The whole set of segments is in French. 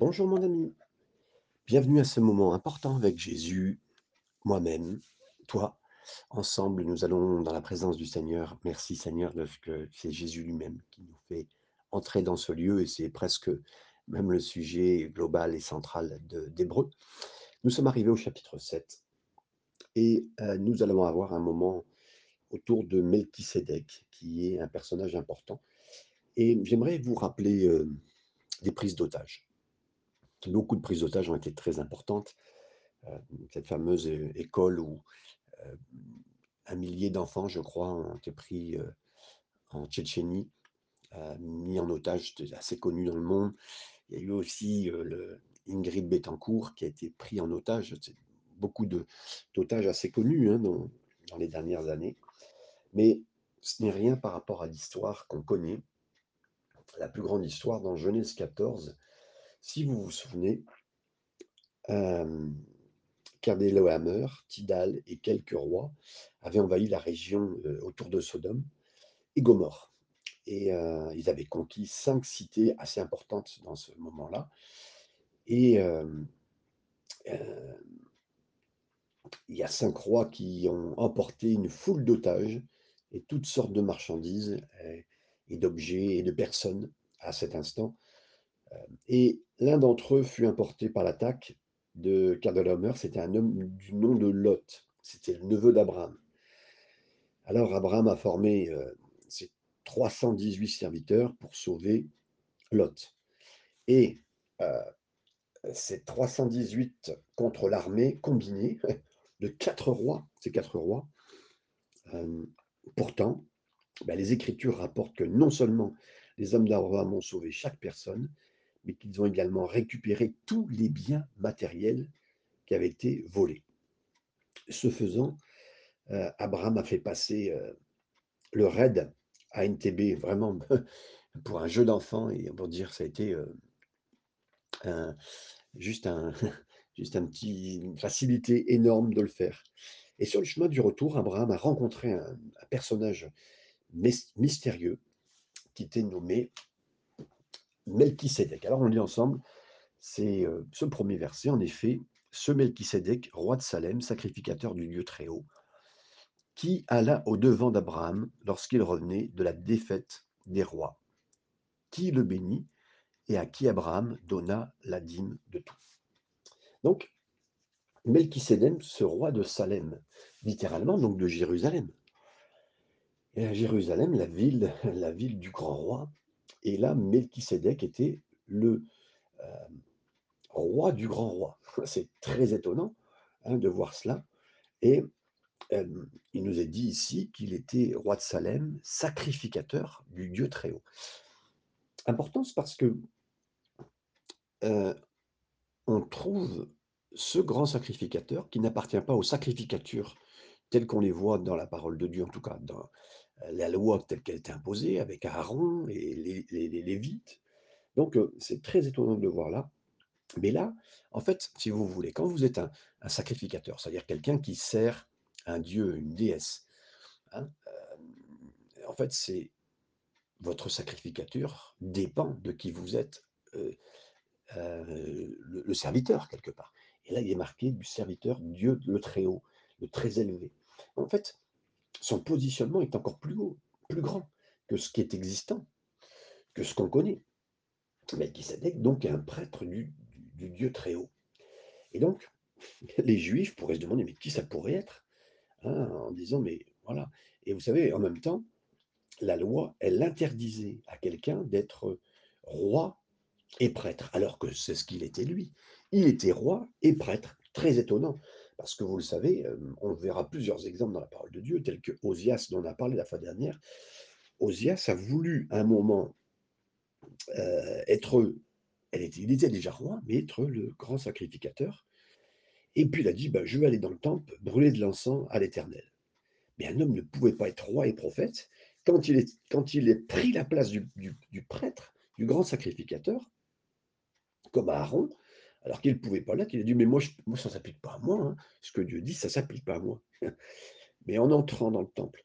Bonjour mon ami, bienvenue à ce moment important avec Jésus, moi-même, toi. Ensemble, nous allons dans la présence du Seigneur. Merci Seigneur de ce que c'est Jésus lui-même qui nous fait entrer dans ce lieu et c'est presque même le sujet global et central d'Hébreu. Nous sommes arrivés au chapitre 7 et euh, nous allons avoir un moment autour de Melchisédek qui est un personnage important. Et j'aimerais vous rappeler euh, des prises d'otages. Beaucoup de prises d'otages ont été très importantes. Euh, cette fameuse é- école où euh, un millier d'enfants, je crois, ont été pris euh, en Tchétchénie, euh, mis en otage, assez connu dans le monde. Il y a eu aussi euh, Ingrid Betancourt qui a été pris en otage. Beaucoup d'otages assez connus hein, dans, dans les dernières années. Mais ce n'est rien par rapport à l'histoire qu'on connaît, la plus grande histoire dans Genèse 14. Si vous vous souvenez, euh, Tidal et quelques rois avaient envahi la région euh, autour de Sodome et Gomorre. Et euh, ils avaient conquis cinq cités assez importantes dans ce moment-là. Et euh, il y a cinq rois qui ont emporté une foule d'otages et toutes sortes de marchandises et d'objets et de personnes à cet instant. Et l'un d'entre eux fut importé par l'attaque de Kedorlaomer. C'était un homme du nom de Lot. C'était le neveu d'Abraham. Alors Abraham a formé euh, ses 318 serviteurs pour sauver Lot. Et euh, ces 318 contre l'armée combinée de quatre rois, ces quatre rois, euh, pourtant, ben, les Écritures rapportent que non seulement les hommes d'Abraham ont sauvé chaque personne, mais qu'ils ont également récupéré tous les biens matériels qui avaient été volés. Ce faisant, euh, Abraham a fait passer euh, le raid à NTB vraiment pour un jeu d'enfant et pour dire ça a été euh, un- juste un, juste un petit une facilité énorme de le faire. Et sur le chemin du retour, Abraham a rencontré un, personnage mys- mystérieux qui était nommé Melchisédek. Alors on lit ensemble, c'est euh, ce premier verset, en effet, ce Melchisédek, roi de Salem, sacrificateur du Dieu très haut, qui alla au devant d'Abraham lorsqu'il revenait de la défaite des rois, qui le bénit et à qui Abraham donna la dîme de tout. Donc, Melchisédek, ce roi de Salem, littéralement donc de Jérusalem. Et à Jérusalem, la ville, la ville du grand roi, et là, Melchisédek était le euh, roi du grand roi. C'est très étonnant hein, de voir cela. Et il nous est dit ici qu'il était roi de Salem, sacrificateur du Dieu très haut. Importance parce que euh, on trouve ce grand sacrificateur qui n'appartient pas aux sacrificatures telles qu'on les voit dans la parole de Dieu, en tout cas dans la loi telle qu'elle est imposée avec Aaron et les, Lévites. Donc euh, c'est très étonnant de le voir là. Mais là, en fait, si vous voulez, quand vous êtes un, sacrificateur, c'est-à-dire quelqu'un qui sert un dieu, une déesse, hein, euh, en fait, c'est votre sacrificature dépend de qui vous êtes, euh, le, le serviteur quelque part. Et là, il est marqué du serviteur Dieu le très haut, le très élevé. En fait, son positionnement est encore plus haut, plus grand que ce qui est existant, que ce qu'on connaît. Melchisedec, donc, est un prêtre du Dieu très haut. Et donc, les Juifs pourraient se demander, mais qui ça pourrait être Hein, En disant, mais voilà. Et vous savez, en même temps, la loi, elle interdisait à quelqu'un d'être roi et prêtre, alors que c'est ce qu'il était lui. Il était roi et prêtre. Très étonnant, parce que vous le savez, on verra plusieurs exemples dans la parole de Dieu, tels que Osias, dont on a parlé la fois dernière. Osias a voulu un moment euh, être, elle était, il était déjà roi, mais être le grand sacrificateur. Et puis il a dit, bah, je vais aller dans le temple, brûler de l'encens à l'Éternel. Mais un homme ne pouvait pas être roi et prophète quand il est, pris la place du prêtre, du grand sacrificateur, comme Aaron, alors qu'il ne pouvait pas l'être. Il a dit, mais moi, ça ne s'applique pas à moi. hein. Ce que Dieu dit, ça ne s'applique pas à moi. Mais en entrant dans le temple,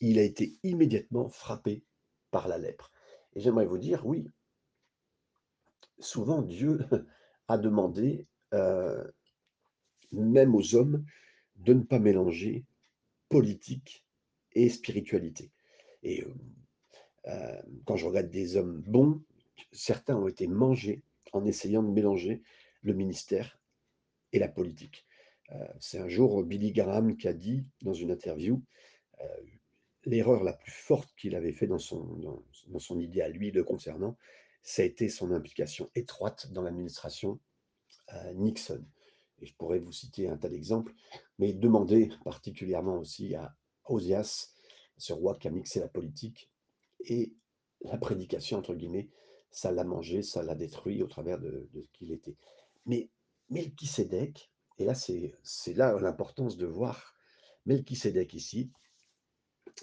il a été immédiatement frappé par la lèpre. Et j'aimerais vous dire, oui, souvent Dieu a demandé, heu, même aux hommes, de ne pas mélanger politique et spiritualité et hem, heu, quand je regarde des hommes bons, certains ont été mangés en essayant de mélanger le ministère et la politique. Heu, c'est un jour Billy Graham qui a dit dans une interview, heu, l'erreur la plus forte qu'il avait fait dans son dans son idée à lui le concernant, ça a été son implication étroite dans l'administration, heu, Nixon et je pourrais vous citer un tas d'exemples, mais demander particulièrement aussi à Ozias, ce roi qui a mixé la politique et la «prédication» entre guillemets, ça l'a mangé, ça l'a détruit au travers de ce qu'il était. Mais Melchisédek et là c'est là l'importance de voir Melchisédek ici.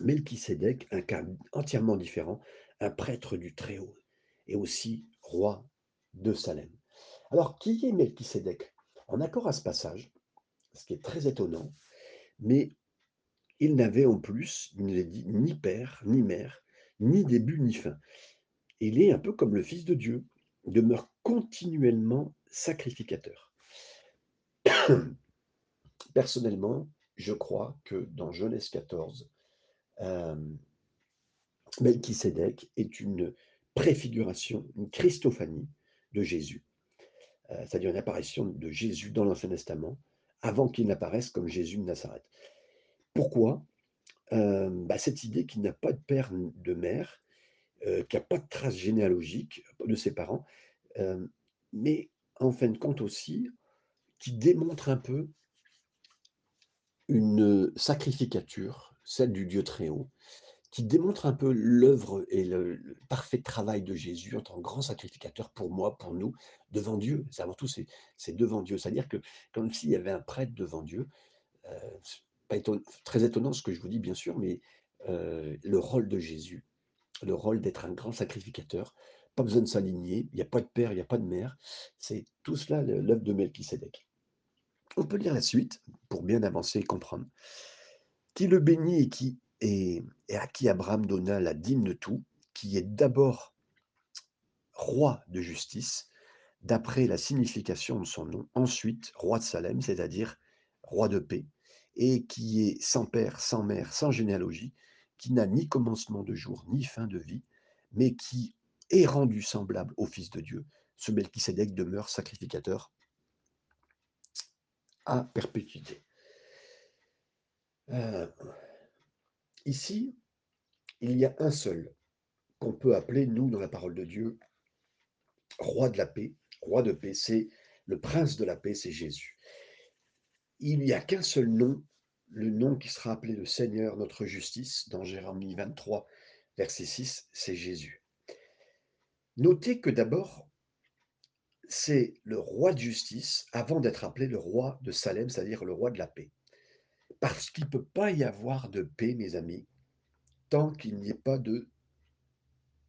Melchisédek, un cas entièrement différent, un prêtre du Très-Haut et aussi roi de Salem. Alors qui est Melchisédek? En accord à ce passage, ce qui est très étonnant, mais il n'avait en plus, il est dit, ni père, ni mère, ni début, ni fin. Il est un peu comme le Fils de Dieu, demeure continuellement sacrificateur. Personnellement, je crois que dans Genèse 14, hem, Melchisédek est une préfiguration, une Christophanie de Jésus. Heu, c'est-à-dire une apparition de Jésus dans l'Ancien Testament, avant qu'il n'apparaisse comme Jésus de Nazareth. Pourquoi? Hem, bah, cette idée qu'il n'a pas de père de mère, heu, qu'il y a pas de trace généalogique de ses parents, hem, mais en fin de compte aussi, qui démontre un peu une, sacrificature, celle du Dieu très haut, qui démontre un peu l'œuvre et le parfait travail de Jésus en tant que grand sacrificateur pour moi, pour nous, devant Dieu. C'est avant tout, c'est devant Dieu. C'est-à-dire que comme s'il y avait un prêtre devant Dieu, c'est pas très étonnant ce que je vous dis bien sûr, mais le rôle de Jésus, le rôle d'être un grand sacrificateur, pas besoin de s'aligner, il y a pas de père, il y a pas de mère, c'est tout cela l'œuvre de Melchisédek. On peut lire la suite pour bien avancer et comprendre. Qui le bénit et qui et et à qui Abraham donna la dîme de tout, qui est d'abord roi de justice, d'après la signification de son nom, ensuite roi de Salem, c'est-à-dire roi de paix, et qui est sans père, sans mère, sans généalogie, qui n'a ni commencement de jour, ni fin de vie, mais qui est rendu semblable au Fils de Dieu. Ce Melchisédek demeure sacrificateur à perpétuité. Heu, ici, il y a un seul qu'on peut appeler, nous, dans la parole de Dieu, roi de la paix, roi de paix, c'est le prince de la paix, c'est Jésus. Il n'y a qu'un seul nom, le nom qui sera appelé le Seigneur, notre justice, dans Jérémie 23, verset 6, c'est Jésus. Notez que d'abord, c'est le roi de justice avant d'être appelé le roi de Salem, c'est-à-dire le roi de la paix. Parce qu'il ne peut pas y avoir de paix, mes amis, tant qu'il n'y ait pas de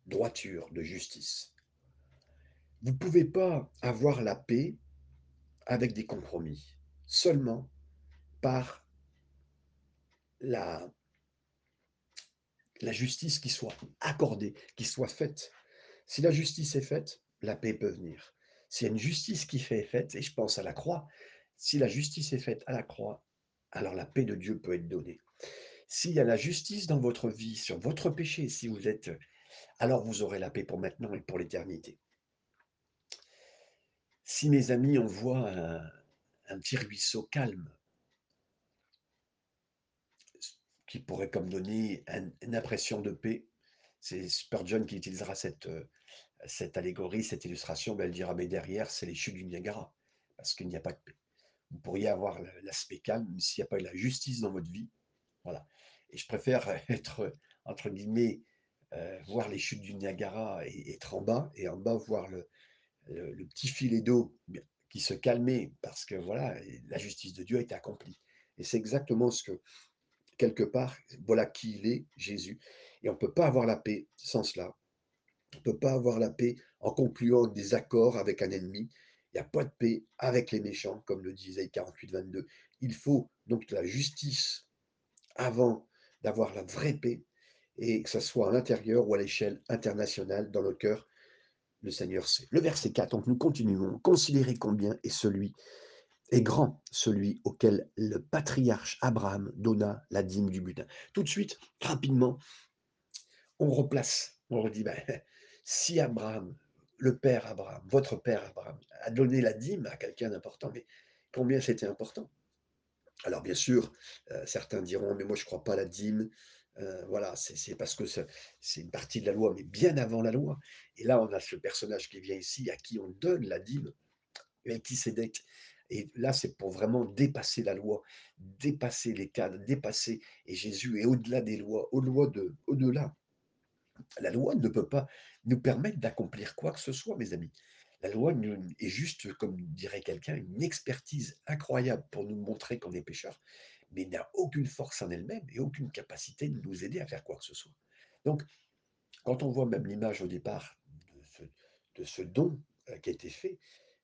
droiture, de justice. Vous ne pouvez pas avoir la paix avec des compromis, seulement par la, justice qui soit accordée, qui soit faite. Si la justice est faite, la paix peut venir. S'il y a une justice qui fait faite, et je pense à la croix, si la justice est faite à la croix, alors la paix de Dieu peut être donnée. S'il y a la justice dans votre vie, sur votre péché, si vous êtes, alors vous aurez la paix pour maintenant et pour l'éternité. Si mes amis, on voit un, un petit ruisseau calme, qui pourrait comme donner un- une impression de paix, c'est Spurgeon qui utilisera cette, euh, cette allégorie, cette illustration, elle dira, mais derrière, c'est les chutes du Niagara, parce qu'il n'y a pas de paix. Vous pourriez avoir l'aspect calme, s'il n'y a pas de la justice dans votre vie, voilà. Et je préfère être, entre guillemets, euh, voir les chutes du Niagara et être en bas, et en bas, voir le petit filet d'eau qui se calmait, parce que voilà, la justice de Dieu a été accomplie. Et c'est exactement ce que, quelque part, voilà qui il est, Jésus. Et on ne peut pas avoir la paix sans cela. On ne peut pas avoir la paix en concluant des accords avec un ennemi. Il n'y a pas de paix avec les méchants, comme le disait 48, 22. Il faut donc la justice avant d'avoir la vraie paix, et que ce soit à l'intérieur ou à l'échelle internationale, dans le cœur le Seigneur sait. Le verset 4, donc nous continuons. Considérez combien est celui est grand, celui auquel le patriarche Abraham donna la dîme du butin. Tout de suite, rapidement, on replace, on redit, ben, si Abraham, le père Abraham, votre père Abraham, a donné la dîme à quelqu'un d'important, mais combien c'était important? Alors bien sûr, euh, certains diront, mais moi je ne crois pas à la dîme, euh, voilà, c'est parce que c'est une partie de la loi, mais bien avant la loi. Et là, on a ce personnage qui vient ici, à qui on donne la dîme, Melchisedec. Et là, c'est pour vraiment dépasser la loi, dépasser les cadres, dépasser. Et Jésus est au-delà des lois, au-delà de, au-delà. La loi ne peut pas nous permettre d'accomplir quoi que ce soit, mes amis. La loi est juste, comme dirait quelqu'un, une expertise incroyable pour nous montrer qu'on est pécheur mais n'a aucune force en elle-même et aucune capacité de nous aider à faire quoi que ce soit. Donc, quand on voit même l'image au départ de ce, don euh, qui a été fait,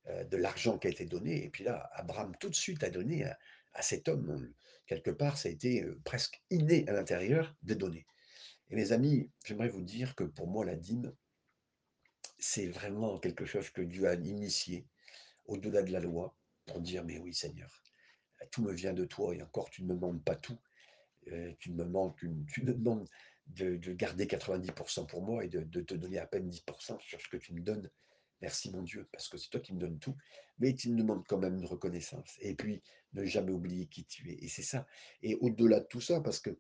de l'argent qui a été donné, et puis là, Abraham tout de suite a donné à, cet homme, quelque part, ça a été euh, presque inné à l'intérieur de donner. Et mes amis, j'aimerais vous dire que pour moi, la dîme, c'est vraiment quelque chose que Dieu a initié au-delà de la loi pour dire, mais oui Seigneur, tout me vient de toi et encore tu ne me demandes pas tout. Euh, tu, me demandes, tu me demandes de, garder 90% pour moi et de, te donner à peine 10% sur ce que tu me donnes. Merci mon Dieu, parce que c'est toi qui me donnes tout, mais tu me demandes quand même une reconnaissance. Et puis, ne jamais oublier qui tu es. Et c'est ça. Et au-delà de tout ça, parce que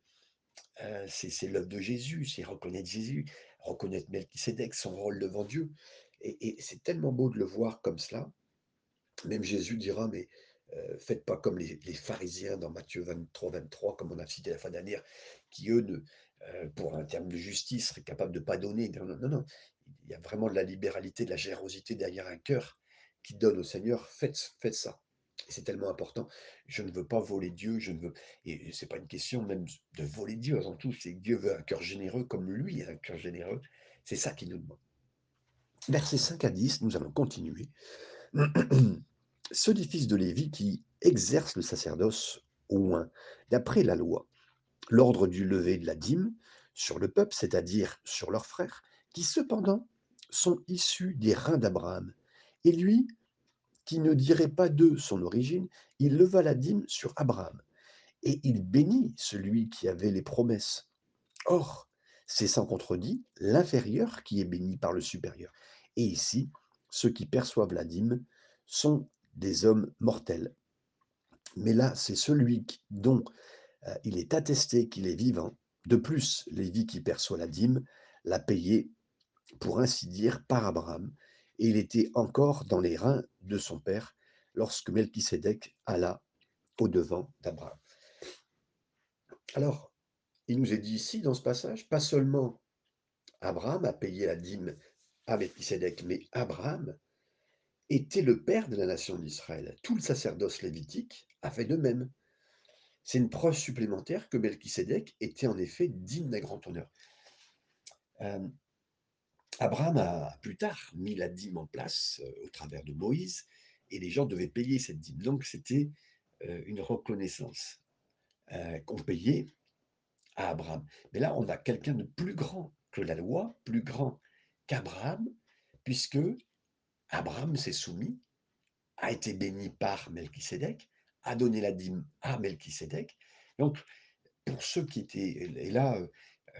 euh, c'est l'œuvre de Jésus, c'est reconnaître Jésus, reconnaître Melchisedec, son rôle devant Dieu. Et, c'est tellement beau de le voir comme cela. Même Jésus dira, mais euh, faites pas comme les, pharisiens dans Matthieu 23, 23, comme on a cité la fin dernière, qui eux, ne, euh, pour un terme de justice, seraient capables de pas donner. Non, non, non, il y a vraiment de la libéralité, de la générosité derrière un cœur qui donne au Seigneur. Faites, faites ça. C'est tellement important. Je ne veux pas voler Dieu, je ne veux. Et c'est pas une question même de voler Dieu avant tout, c'est Dieu veut un cœur généreux comme lui, un cœur généreux. C'est ça qu'il nous demande. Versets 5 à 10, nous allons continuer. ceux des fils de Lévi qui exercent le sacerdoce au moins, d'après la loi, l'ordre du lever de la dîme sur le peuple, c'est-à-dire sur leurs frères, qui cependant sont issus des reins d'Abraham. Et lui, qui ne dirait pas d'eux son origine, il leva la dîme sur Abraham. Et il bénit celui qui avait les promesses. Or, c'est sans contredit l'inférieur qui est béni par le supérieur. Et ici, ceux qui perçoivent la dîme sont des hommes mortels. Mais là, c'est celui dont euh, il est attesté qu'il est vivant. De plus, Lévi qui perçoit la dîme l'a payé, pour ainsi dire, par Abraham, et il était encore dans les reins de son père lorsque Melchisédek alla au-devant d'Abraham. Alors, il nous est dit ici, dans ce passage, pas seulement Abraham a payé la dîme à Melchisédek, mais Abraham était le père de la nation d'Israël. Tout le sacerdoce lévitique a fait de même. C'est une preuve supplémentaire que Melchisédek était en effet digne d'un grand honneur. Euh, Abraham a plus tard mis la dîme en place euh, au travers de Moïse et les gens devaient payer cette dîme. Donc c'était euh, une reconnaissance qu'on payait à Abraham. Mais là, on a quelqu'un de plus grand que la loi, plus grand qu'Abraham, puisque Abraham s'est soumis, a été béni par Melchisédek, a donné la dîme à Melchisédek. Donc, pour ceux qui étaient, et là,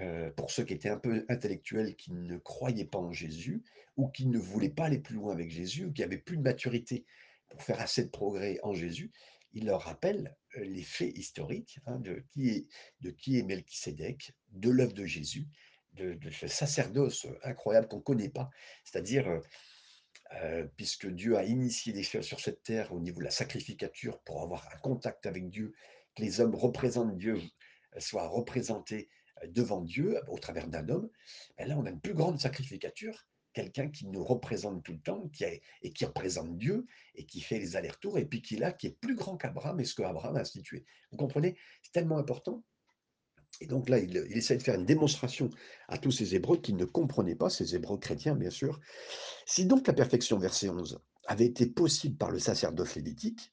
euh, pour ceux qui étaient un peu intellectuels, qui ne croyaient pas en Jésus, ou qui ne voulaient pas aller plus loin avec Jésus, ou qui n'avaient plus de maturité pour faire assez de progrès en Jésus, il leur rappelle euh, les faits historiques hein, de, qui est, de de l'œuvre de Jésus, de, ce sacerdoce incroyable qu'on ne connaît pas, c'est-à-dire euh, puisque Dieu a initié des choses sur cette terre au niveau de la sacrificature pour avoir un contact avec Dieu, que les hommes représentent Dieu, soient représentés devant Dieu au travers d'un homme, ben là on a une plus grande sacrificature, quelqu'un qui nous représente tout le temps, qui et qui représente Dieu, et qui fait les allers-retours, et puis qui est là, qui est plus grand qu'Abraham et ce qu'Abraham a institué. Vous comprenez? C'est tellement important. Et donc là, il, essaie de faire une démonstration à tous ces Hébreux qui ne comprenaient pas, ces Hébreux chrétiens bien sûr. Si donc la perfection, verset 11, avait été possible par le sacerdoce lévitique,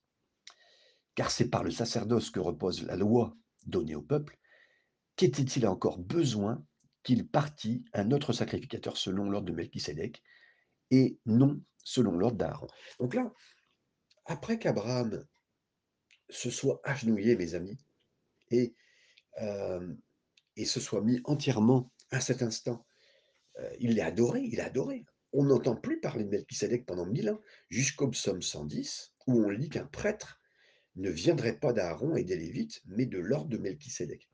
car c'est par le sacerdoce que repose la loi donnée au peuple, qu'était-il encore besoin qu'il partît un autre sacrificateur selon l'ordre de Melchisédek et non selon l'ordre d'Aaron? Donc là, après qu'Abraham se soit agenouillé, mes amis, et, euh, et se soit mis entièrement à cet instant, euh, il l'a adoré, il a adoré. On n'entend plus parler de Melchisedec pendant mille ans, jusqu'au psaume 110, où on lit qu'un prêtre ne viendrait pas d'Aaron et des Lévites, mais de l'ordre de Melchisedec.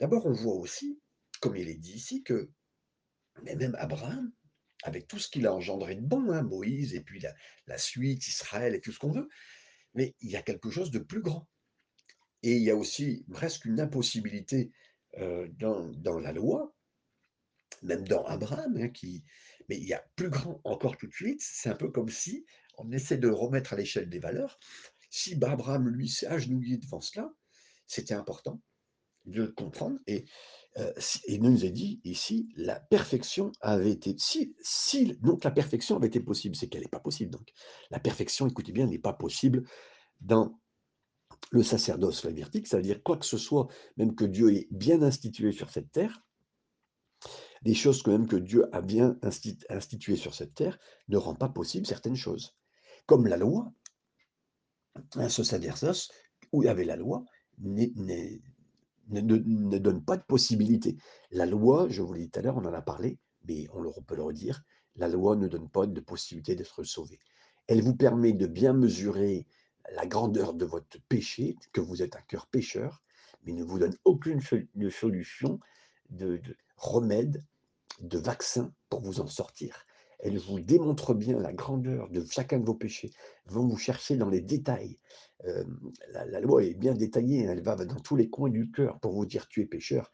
D'abord, on voit aussi, comme il est dit ici, que même Abraham, avec tout ce qu'il a engendré de bon, hein, Moïse, et puis la, suite, Israël, et tout ce qu'on veut, mais il y a quelque chose de plus grand. Et il y a aussi presque une impossibilité euh, dans, la loi, même dans Abraham, hein, mais il y a plus grand encore tout de suite. C'est un peu comme si on essaie de remettre à l'échelle des valeurs. Si Abraham, lui, s'est agenouillé devant cela, c'était important de comprendre. Et euh, il nous a dit ici, la perfection avait été. Si, donc la perfection avait été possible, c'est qu'elle n'est pas possible. Donc la perfection, écoutez bien, n'est pas possible dans le sacerdoce flamirtique. Ça veut dire quoi que ce soit, même que Dieu ait bien institué sur cette terre, des choses que même que Dieu a bien instituées sur cette terre, ne rend pas possible certaines choses. Comme la loi, un sacerdoce où il y avait la loi, ne, donne pas de possibilité. La loi, je vous l'ai dit tout à l'heure, on en a parlé, mais on, peut le redire, la loi ne donne pas de possibilité d'être sauvé. Elle vous permet de bien mesurer la grandeur de votre péché, que vous êtes un cœur pécheur, mais ne vous donne aucune solution de remède, de vaccin pour vous en sortir elle vous démontre bien la grandeur de chacun de vos péchés, vont vous chercher dans les détails. La, loi est bien détaillée, hein, elle va dans tous les coins du cœur pour vous dire tu es pécheur,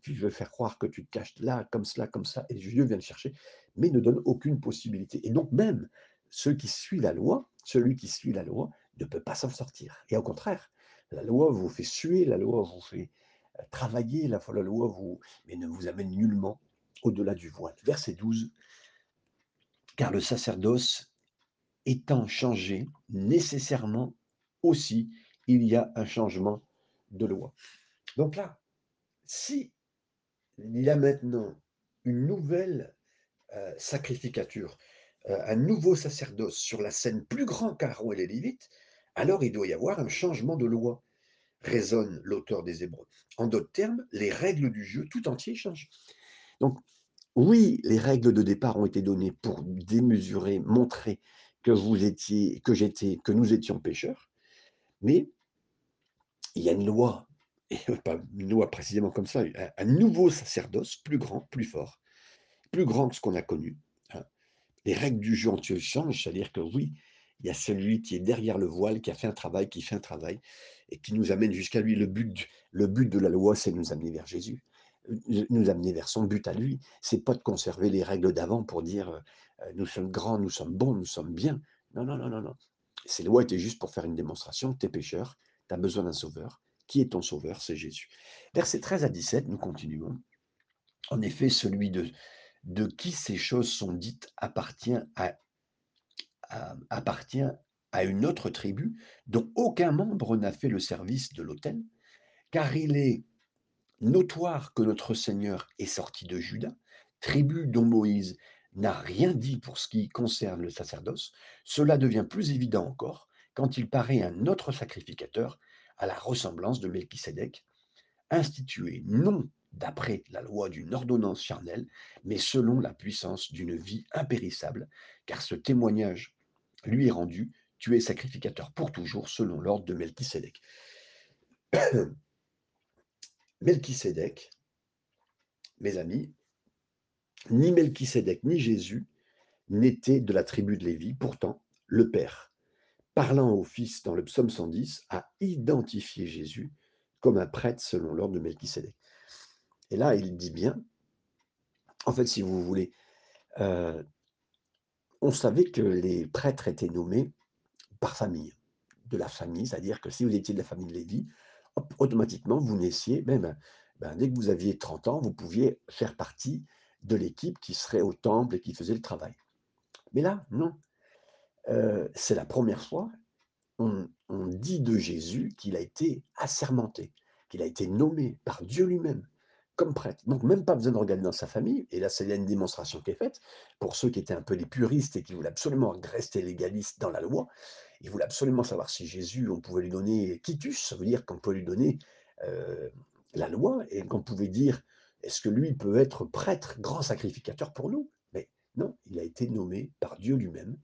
tu veux faire croire que tu te caches là, comme cela, comme ça, et Dieu vient te chercher, mais ne donne aucune possibilité. Et donc même ceux qui suivent la loi, celui qui suit la loi ne peut pas s'en sortir. Et au contraire, la loi vous fait suer, la loi vous fait travailler, la, la loi vous, mais ne vous amène nullement au-delà du voile. Verset 12 car le sacerdoce étant changé, nécessairement aussi, il y a un changement de loi. Donc là, si il y a maintenant une nouvelle euh, sacrificature, euh, un nouveau sacerdoce sur la scène plus grand qu'Aaron et les Lévites, alors il doit y avoir un changement de loi, raisonne l'auteur des Hébreux. En d'autres termes, les règles du jeu tout entier changent. Donc, oui, les règles de départ ont été données pour démesurer, montrer que vous étiez, que j'étais, que nous étions pécheurs, mais il y a une loi, pas une loi précisément comme ça, un, nouveau sacerdoce plus grand, plus fort, plus grand que ce qu'on a connu. Hein. Les règles du jeu entier changent, c'est-à-dire que oui, il y a celui qui est derrière le voile, qui a fait un travail, qui fait un travail, et qui nous amène jusqu'à lui. Le but, le but de la loi, c'est de nous amener vers Jésus nous amener vers son but à lui. C'est pas de conserver les règles d'avant pour dire euh, nous sommes grands, nous sommes bons, nous sommes bien. Non, non, non, non, non. Ces lois étaient juste pour faire une démonstration. Tu es pécheur, tu besoin d'un sauveur. Qui est ton sauveur? C'est Jésus. Versets 13 à 17, nous continuons. En effet, celui de, de qui ces choses sont dites appartient à, appartient à une autre tribu dont aucun membre n'a fait le service de l'autel, car il est notoire que notre Seigneur est sorti de Juda, tribu dont Moïse n'a rien dit pour ce qui concerne le sacerdoce, cela devient plus évident encore quand il paraît un autre sacrificateur à la ressemblance de Melchisédek, institué non d'après la loi d'une ordonnance charnelle, mais selon la puissance d'une vie impérissable, car ce témoignage lui est rendu, tu es sacrificateur pour toujours selon l'ordre de Melchisédek. Melchisédek, mes amis, ni Melchisédek ni Jésus n'étaient de la tribu de Lévi. Pourtant, le Père, parlant au Fils dans le psaume 110, a identifié Jésus comme un prêtre selon l'ordre de Melchisédek. Et là, il dit bien, en fait, si vous voulez, euh, on savait que les prêtres étaient nommés par famille, de la famille, c'est-à-dire que si vous étiez de la famille de Lévi, automatiquement, vous naissiez, même ben, dès que vous aviez 30 ans, vous pouviez faire partie de l'équipe qui serait au temple et qui faisait le travail. Mais là, non. Euh, c'est la première fois, on, dit de Jésus qu'il a été assermenté, qu'il a été nommé par Dieu lui-même comme prêtre. Donc même pas besoin de regarder dans sa famille. Et là, c'est une démonstration qui est faite pour ceux qui étaient un peu les puristes et qui voulaient absolument rester légalistes dans la loi. Ils voulaient absolument savoir si Jésus, on pouvait lui donner quitus, ça veut dire qu'on peut lui donner euh, la loi et qu'on pouvait dire est-ce que lui peut être prêtre, grand sacrificateur pour nous? Mais non, il a été nommé par Dieu lui-même.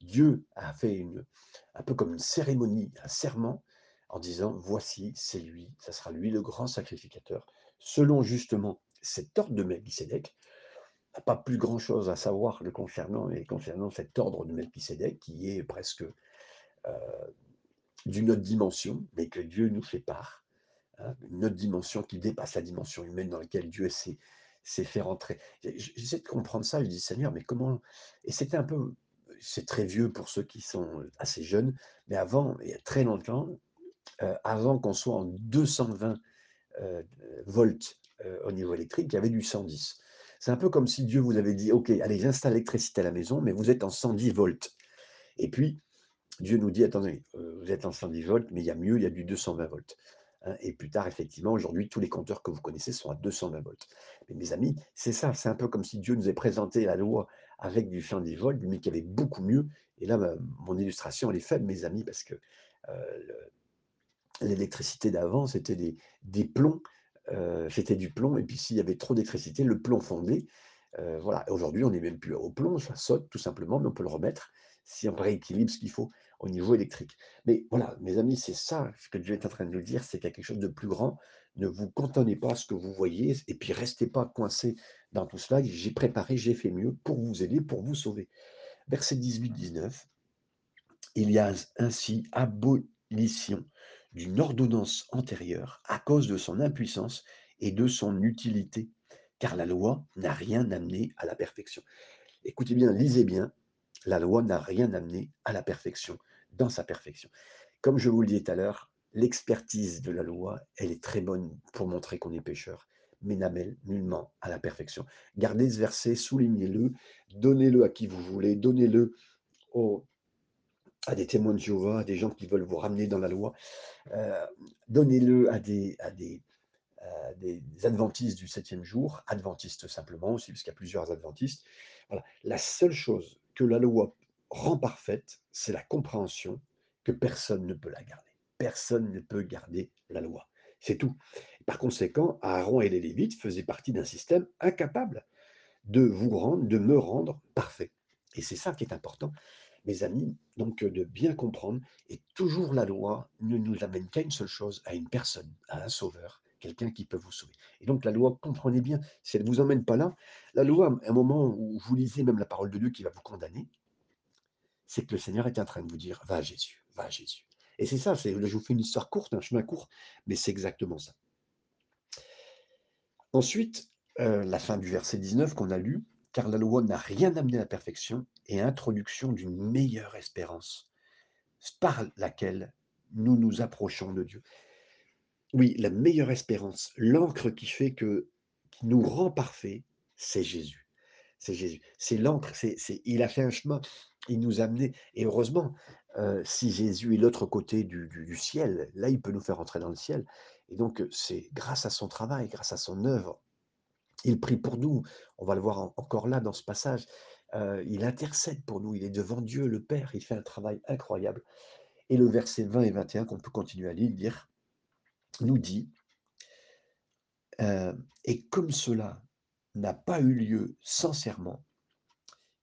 Dieu a fait une, un peu comme une cérémonie, un serment, en disant voici, c'est lui, ça sera lui le grand sacrificateur. Selon justement cet ordre de Melchisédek, n'a pas plus grand-chose à savoir le concernant et concernant cet ordre de Melchisédek qui est presque euh, d'une autre dimension, mais que Dieu nous fait part, une autre dimension qui dépasse la dimension humaine dans laquelle Dieu s'est fait rentrer. J'essaie de comprendre ça, je dis Seigneur, mais comment Et c'était un peu, c'est très vieux pour ceux qui sont assez jeunes, mais avant, il y a très longtemps, euh, avant qu'on soit en 220 euh, volts euh, au niveau électrique, il y avait du 110. C'est un peu comme si Dieu vous avait dit, OK, allez, j'installe l'électricité à la maison, mais vous êtes en 110 volts. Et puis, Dieu nous dit, attendez, euh, vous êtes en 110 volts, mais il y a mieux, il y a du 220 volts. Hein. et plus tard, effectivement, aujourd'hui, tous les compteurs que vous connaissez sont à 220 volts. Mais mes amis, c'est ça, c'est un peu comme si Dieu nous avait présenté la loi avec du 110 volts, mais qui avait beaucoup mieux. Et là, mon illustration, elle est faible, mes amis, parce que l'électricité d'avant, c'était des, plombs, euh, c'était du plomb, et puis s'il y avait trop d'électricité, le plomb fondait. Euh, voilà. Aujourd'hui, on n'est même plus au plomb, ça saute tout simplement, mais on peut le remettre si on rééquilibre ce qu'il faut au niveau électrique. Mais voilà, mes amis, c'est ça ce que Dieu est en train de nous dire, c'est qu'il y a quelque chose de plus grand. Ne vous contentez pas ce que vous voyez, et puis restez pas coincés dans tout cela. J'ai préparé, j'ai fait mieux pour vous aider, pour vous sauver. Verset 18-19. Il y a ainsi abolition d'une ordonnance antérieure à cause de son impuissance et de son utilité, car la loi n'a rien amené à la perfection. Écoutez bien, lisez bien, la loi n'a rien amené à la perfection, dans sa perfection. Comme je vous le disais tout à l'heure, l'expertise de la loi, elle est très bonne pour montrer qu'on est pécheur, mais n'amène nullement à la perfection. Gardez ce verset, soulignez-le, donnez-le à qui vous voulez, donnez-le aux à des témoins de Jéhovah, à des gens qui veulent vous ramener dans la loi. Euh, donnez-le à des, à des, des adventistes du septième jour, adventistes simplement aussi, parce qu'il y a plusieurs adventistes. Voilà. La seule chose que la loi rend parfaite, c'est la compréhension que personne ne peut la garder. Personne ne peut garder la loi. C'est tout. Par conséquent, Aaron et les Lévites faisaient partie d'un système incapable de vous rendre, de me rendre parfait. Et c'est ça qui est important mes amis, donc de bien comprendre, et toujours la loi ne nous amène qu'à une seule chose, à une personne, à un sauveur, quelqu'un qui peut vous sauver. Et donc la loi, comprenez bien, si elle ne vous emmène pas là, la loi, à un moment où vous lisez même la parole de Dieu qui va vous condamner, c'est que le Seigneur est en train de vous dire, va Jésus, va Jésus. Et c'est ça, je vous fais une histoire courte, un chemin court, mais c'est exactement ça. Ensuite, la fin du verset 19 qu'on a lu, car la loi n'a rien amené à la perfection et introduction d'une meilleure espérance, par laquelle nous nous approchons de Dieu. Oui, la meilleure espérance, l'encre qui fait que, qui nous rend parfait, c'est Jésus. C'est Jésus. C'est l'encre, il a fait un chemin, il nous a amené, et heureusement, euh, si Jésus est l'autre côté du, ciel, là, il peut nous faire entrer dans le ciel. Et donc, c'est grâce à son travail, grâce à son œuvre, il prie pour nous. On va le voir encore là dans ce passage. Euh, il intercède pour nous. Il est devant Dieu, le Père. Il fait un travail incroyable. Et le verset 20 et 21 qu'on peut continuer à lire, nous dit euh, Et comme cela n'a pas eu lieu sans serment,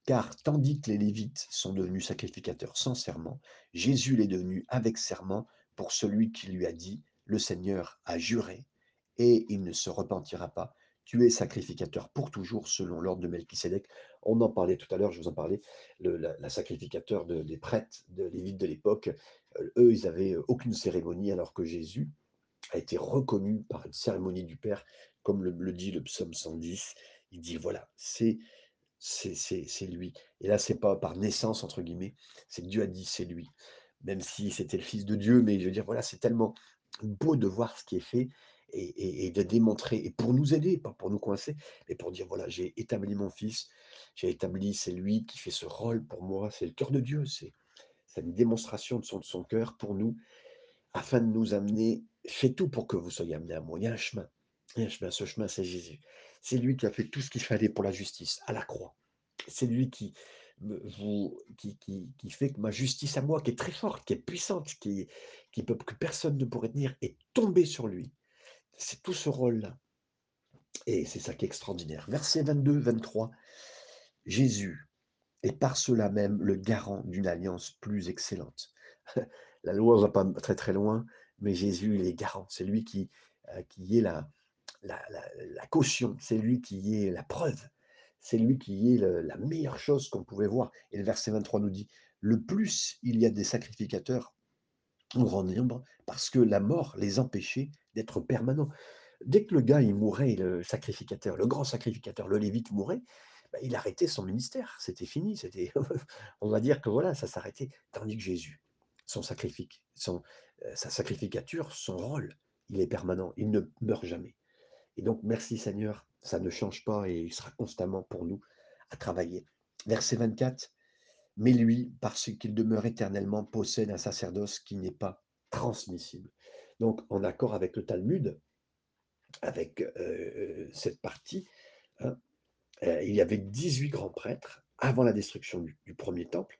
car tandis que les Lévites sont devenus sacrificateurs sans serment, Jésus l'est devenu avec serment pour celui qui lui a dit Le Seigneur a juré, et il ne se repentira pas tu es sacrificateur pour toujours selon l'ordre de Melchisédek. On en parlait tout à l'heure, je vous en parlais, la, sacrificateur des prêtres, de lévites de l'époque, euh, eux, ils n'avaient aucune cérémonie, alors que Jésus a été reconnu par une cérémonie du Père, comme le, dit le psaume 110. Il dit voilà, c'est c'est lui. Et là, c'est pas par naissance, entre guillemets, c'est Dieu a dit c'est lui. Même si c'était le Fils de Dieu, mais je veux dire, voilà, c'est tellement beau de voir ce qui est fait et, de démontrer, et pour nous aider, pas pour nous coincer, mais pour dire, voilà, j'ai établi mon fils, j'ai établi, c'est lui qui fait ce rôle pour moi, c'est le cœur de Dieu, c'est une démonstration de son, de son cœur pour nous, afin de nous amener, fais tout pour que vous soyez amenés à moi, il y a un chemin, Et un chemin, ce chemin, c'est Jésus. C'est lui qui a fait tout ce qu'il fallait pour la justice, à la croix. C'est lui qui, vous, qui, qui, qui fait que ma justice à moi, qui est très forte, qui est puissante, qui, qui peut, que personne ne pourrait tenir, est tombée sur lui. C'est tout ce rôle-là. Et c'est ça qui est extraordinaire. Verset 22, 23. Jésus est par cela même le garant d'une alliance plus excellente. La loi ne va pas très très loin, mais Jésus, il est garant. C'est lui qui, euh, est la, caution, c'est lui qui est la preuve, c'est lui qui est la meilleure chose qu'on pouvait voir. Et le verset 23 nous dit, le plus il y a des sacrificateurs en grand nombre, parce que la mort les empêchait d'être permanents. Dès que le gars, il mourait, le sacrificateur, le grand sacrificateur, le lévite mourait, bah, il arrêtait son ministère. C'était fini. C'était, on va dire que voilà, ça s'arrêtait. Tandis que Jésus, son son, euh, sa sacrificature, son rôle, il est permanent. Il ne meurt jamais. Et donc, merci Seigneur, ça ne change pas et il sera constamment pour nous à travailler. Verset 24. Mais lui, parce qu'il demeure éternellement, possède un sacerdoce qui n'est pas transmissible. Donc, en accord avec le Talmud, avec euh, cette partie, hein, euh, il y avait 18 grands prêtres avant la destruction du, du premier temple.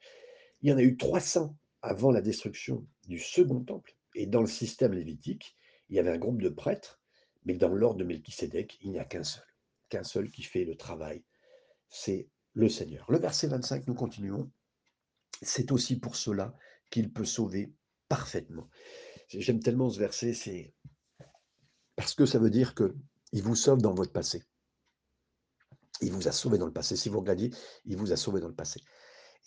Il y en a eu 300 avant la destruction du second temple. Et dans le système lévitique, il y avait un groupe de prêtres, mais dans l'ordre de Melchisédek, il n'y a qu'un seul. Qu'un seul qui fait le travail, c'est le Seigneur. Le verset 25, nous continuons. C'est aussi pour cela qu'il peut sauver parfaitement. J'aime tellement ce verset, c'est parce que ça veut dire que il vous sauve dans votre passé. Il vous a sauvé dans le passé. Si vous regardez, il vous a sauvé dans le passé.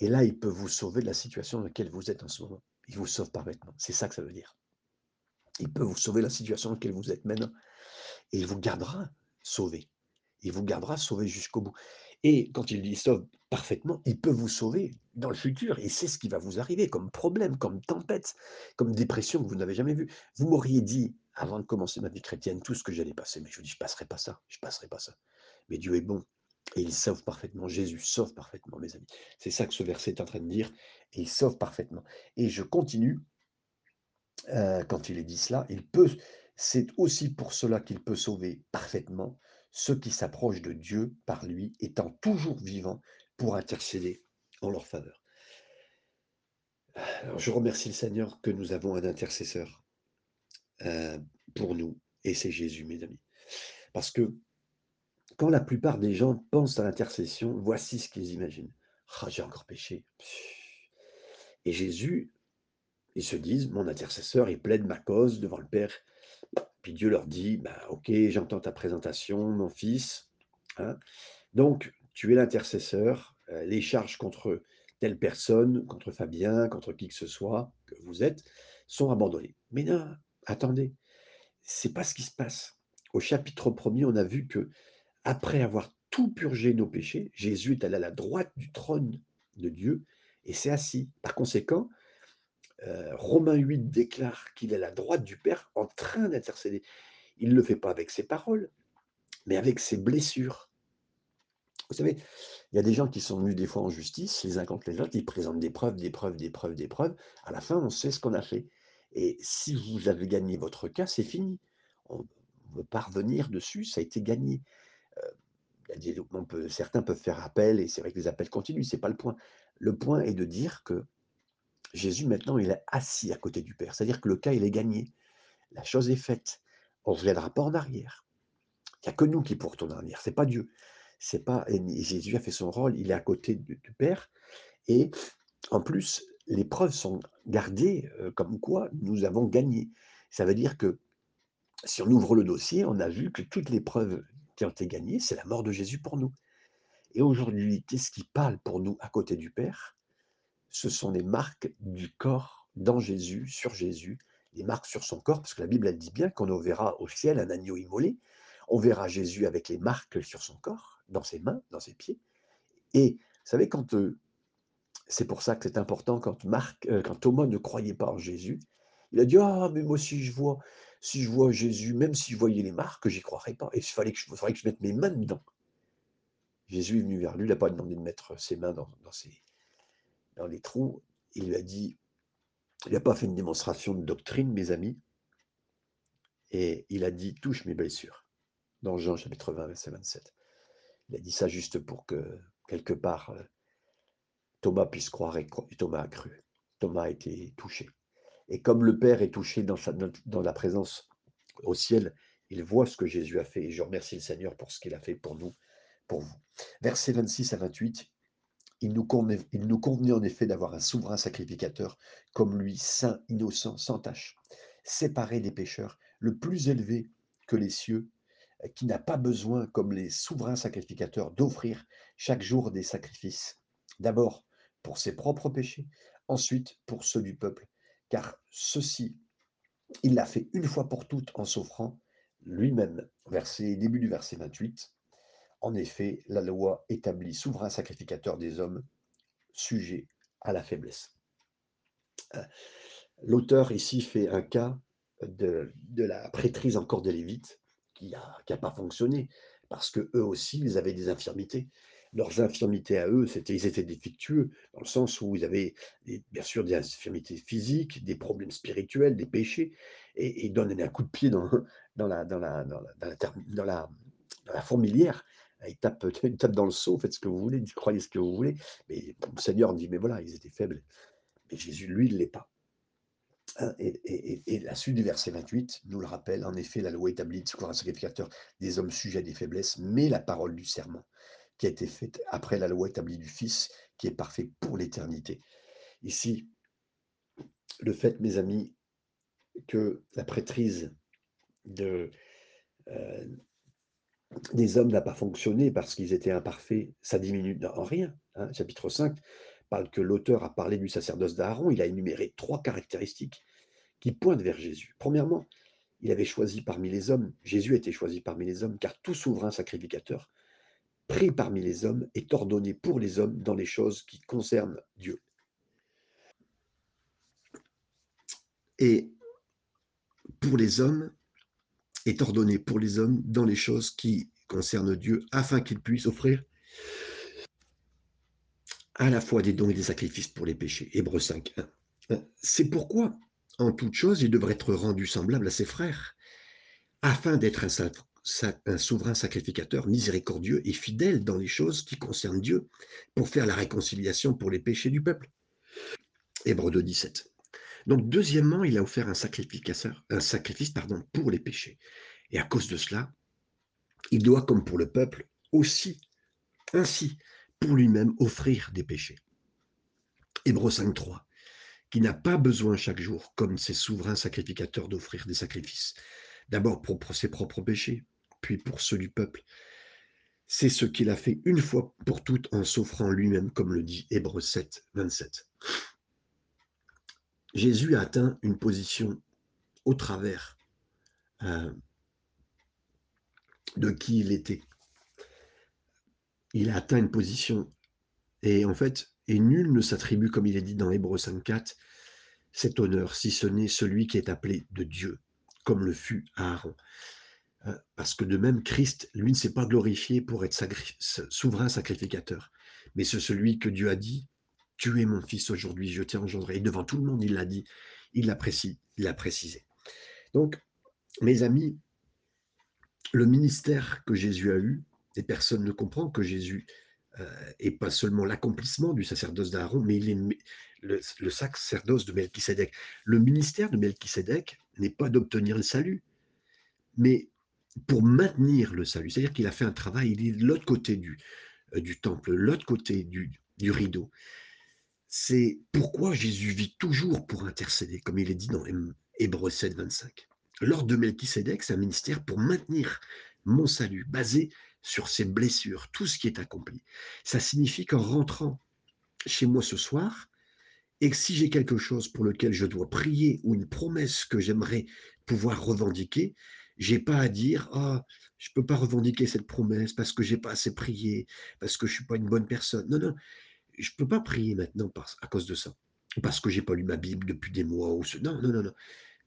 Et là, il peut vous sauver de la situation dans laquelle vous êtes en ce moment. Il vous sauve parfaitement. C'est ça que ça veut dire. Il peut vous sauver de la situation dans laquelle vous êtes maintenant. Et il vous gardera sauvé. Il vous gardera sauvé jusqu'au bout. Et quand il dit sauve parfaitement, il peut vous sauver dans le futur. Et c'est ce qui va vous arriver comme problème, comme tempête, comme dépression que vous n'avez jamais vue. Vous m'auriez dit, avant de commencer ma vie chrétienne, tout ce que j'allais passer. Mais je vous dis, je ne passerai pas ça. Je ne passerai pas ça. Mais Dieu est bon. Et il sauve parfaitement. Jésus sauve parfaitement, mes amis. C'est ça que ce verset est en train de dire. Et il sauve parfaitement. Et je continue. euh, quand il est dit cela, il peut. C'est aussi pour cela qu'il peut sauver parfaitement ceux qui s'approchent de Dieu par lui, étant toujours vivants pour intercéder en leur faveur. Alors, je remercie le Seigneur que nous avons un intercesseur euh, pour nous, et c'est Jésus, mes amis. Parce que quand la plupart des gens pensent à l'intercession, voici ce qu'ils imaginent. Ah, j'ai encore péché. Et Jésus, ils se disent, mon intercesseur, il plaide ma cause devant le Père. Puis Dieu leur dit, bah, ok, j'entends ta présentation, mon fils. Hein. Donc, tu es l'intercesseur. Euh, les charges contre telle personne, contre Fabien, contre qui que ce soit que vous êtes, sont abandonnées. Mais non, attendez, c'est pas ce qui se passe. Au chapitre premier, on a vu que après avoir tout purgé nos péchés, Jésus est allé à la droite du trône de Dieu et s'est assis. Par conséquent, euh, Romains 8 déclare qu'il est à la droite du Père en train d'intercéder. Il ne le fait pas avec ses paroles, mais avec ses blessures. Vous savez, il y a des gens qui sont venus des fois en justice, les uns contre les autres, ils présentent des preuves, des preuves, des preuves, des preuves. À la fin, on sait ce qu'on a fait. Et si vous avez gagné votre cas, c'est fini. On ne veut pas revenir dessus, ça a été gagné. Euh, il y a des- certains peuvent faire appel, et c'est vrai que les appels continuent, c'est pas le point. Le point est de dire que Jésus, maintenant, il est assis à côté du Père. C'est-à-dire que le cas, il est gagné. La chose est faite. On ne reviendra pas en arrière. Il n'y a que nous qui pourrons en arrière. C'est pas Dieu. C'est pas Jésus a fait son rôle. Il est à côté du, du Père. Et en plus, les preuves sont gardées euh, comme quoi nous avons gagné. Ça veut dire que si on ouvre le dossier, on a vu que toutes les preuves qui ont été gagnées, c'est la mort de Jésus pour nous. Et aujourd'hui, qu'est-ce qui parle pour nous à côté du Père? Ce sont les marques du corps dans Jésus, sur Jésus, les marques sur son corps, parce que la Bible, elle dit bien qu'on verra au ciel un agneau immolé, on verra Jésus avec les marques sur son corps, dans ses mains, dans ses pieds. Et vous savez, quand euh, c'est pour ça que c'est important, quand, Marc, euh, quand Thomas ne croyait pas en Jésus, il a dit Ah, mais moi, si je vois, si je vois Jésus, même si je voyais les marques, j'y croirais pas. Et il fallait que je, mette mes mains dedans. Jésus est venu vers lui, il n'a pas demandé de mettre ses mains dans, dans les trous, il lui a dit, il n'a pas fait une démonstration de doctrine, mes amis, et il a dit, touche mes blessures. dans Jean chapitre 20, verset 27. Il a dit ça juste pour que, quelque part, euh, Thomas puisse croire et Thomas a cru. Thomas a été touché. Et comme le Père est touché dans, la présence au ciel, il voit ce que Jésus a fait. Et je remercie le Seigneur pour ce qu'il a fait pour nous, pour vous. Versets 26 à 28. Il nous, convenait, en effet d'avoir un souverain sacrificateur comme lui, saint, innocent, sans tache, séparé des pécheurs, le plus élevé que les cieux, qui n'a pas besoin, comme les souverains sacrificateurs, d'offrir chaque jour des sacrifices. D'abord pour ses propres péchés, ensuite pour ceux du peuple, car ceci, il l'a fait une fois pour toutes en s'offrant lui-même. Début du verset 28. En effet, la loi établit souverain sacrificateur des hommes sujets à la faiblesse. Euh, l'auteur ici fait un cas de, la prêtrise encore des Lévites qui n'a pas fonctionné parce que eux aussi, ils avaient des infirmités leurs infirmités à eux, c'était, ils étaient défectueux, dans le sens où ils avaient bien sûr des infirmités physiques, des problèmes spirituels, des péchés, et, ils donnaient un coup de pied dans, la, fourmilière. Ils tapent, dans le seau, faites ce que vous voulez, croyez ce que vous voulez. Mais le Seigneur dit, mais voilà, ils étaient faibles. Mais Jésus, lui, il ne l'est pas. Hein, et, et, et, la suite du verset 28 nous le rappelle, en effet, la loi établit de un sacrificateur des hommes sujets à des faiblesses, mais la parole du serment qui a été faite après la loi établie du Fils, qui est parfait pour l'éternité. Ici, le fait, mes amis, que la prêtrise de, euh, des hommes n'a pas fonctionné parce qu'ils étaient imparfaits, ça diminue en rien. Hein. Chapitre 5 parle que l'auteur a parlé du sacerdoce d'Aaron, il a énuméré trois caractéristiques qui pointent vers Jésus. Premièrement, il avait choisi parmi les hommes, Jésus a été choisi parmi les hommes, car tout souverain sacrificateur pris parmi les hommes est ordonné pour les hommes dans les choses qui concernent Dieu. Et pour les hommes, est ordonné pour les hommes dans les choses qui concernent Dieu, afin qu'ils puissent offrir à la fois des dons et des sacrifices pour les péchés. Hébreu 5. C'est pourquoi, en toute chose, il devrait être rendu semblable à ses frères, afin d'être un un souverain sacrificateur miséricordieux et fidèle dans les choses qui concernent Dieu pour faire la réconciliation pour les péchés du peuple. Hébreu 2, 17. Donc, deuxièmement, il a offert un, sacrificateur, un sacrifice pardon, pour les péchés. Et à cause de cela, il doit, comme pour le peuple, aussi, ainsi, pour lui-même, offrir des péchés. Hébreu 5, 3 qui n'a pas besoin chaque jour, comme ses souverains sacrificateurs, d'offrir des sacrifices. D'abord pour ses propres péchés, puis pour ceux du peuple. C'est ce qu'il a fait une fois pour toutes en s'offrant lui-même, comme le dit Hébreu 7, 27. Jésus a atteint une position au travers euh, de qui il était. Il a atteint une position, et en fait, et nul ne s'attribue, comme il est dit dans Hébreu 5.4, cet honneur, si ce n'est celui qui est appelé de Dieu, comme le fut Aaron. Hein, parce que de même, Christ, lui, ne s'est pas glorifié pour être souverain sacrificateur, mais c'est celui que Dieu a dit, tu es mon fils aujourd'hui, je t'ai engendré. Et devant tout le monde, il l'a dit, il l'a précisé. Donc, mes amis, le ministère que Jésus a eu, et personne ne comprend que Jésus euh, pas seulement l'accomplissement du sacerdoce d'Aaron, mais il est le, le sacerdoce de Melchisédek. Le ministère de Melchisédek n'est pas d'obtenir le salut, mais pour maintenir le salut. C'est-à-dire qu'il a fait un travail, il est de l'autre côté du, euh, du temple, l'autre côté du, rideau. C'est pourquoi Jésus vit toujours pour intercéder, comme il est dit dans Hébreu 7, 25. Lors de Melchisédek, c'est un ministère pour maintenir mon salut, basé sur ses blessures, tout ce qui est accompli. Ça signifie qu'en rentrant chez moi ce soir, et que si j'ai quelque chose pour lequel je dois prier ou une promesse que j'aimerais pouvoir revendiquer, j'ai pas à dire ah je peux pas revendiquer cette promesse parce que j'ai pas assez prié, parce que je suis pas une bonne personne. Non non, je peux pas prier maintenant à cause de ça, parce que j'ai pas lu ma Bible depuis des mois ou ce. Non non non non.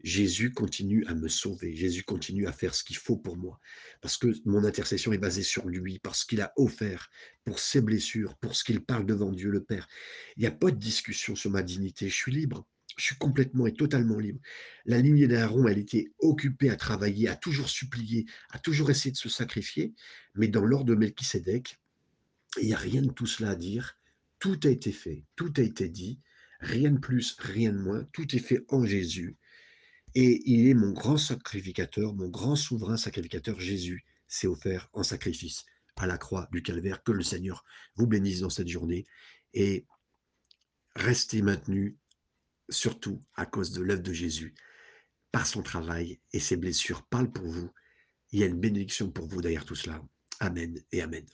Jésus continue à me sauver, Jésus continue à faire ce qu'il faut pour moi, parce que mon intercession est basée sur lui, parce qu'il a offert pour ses blessures, pour ce qu'il parle devant Dieu le Père. Il n'y a pas de discussion sur ma dignité, je suis libre. Je suis complètement et totalement libre. La lignée d'Aaron, elle était occupée à travailler, à toujours supplier, à toujours essayer de se sacrifier, mais dans l'ordre de Melchisédek, il n'y a rien de tout cela à dire. Tout a été fait, tout a été dit, rien de plus, rien de moins, tout est fait en Jésus. Et il est mon grand sacrificateur, mon grand souverain sacrificateur, Jésus s'est offert en sacrifice à la croix du calvaire. Que le Seigneur vous bénisse dans cette journée et restez maintenus, surtout à cause de l'œuvre de Jésus, par son travail et ses blessures parlent pour vous. Il y a une bénédiction pour vous derrière tout cela. Amen et Amen.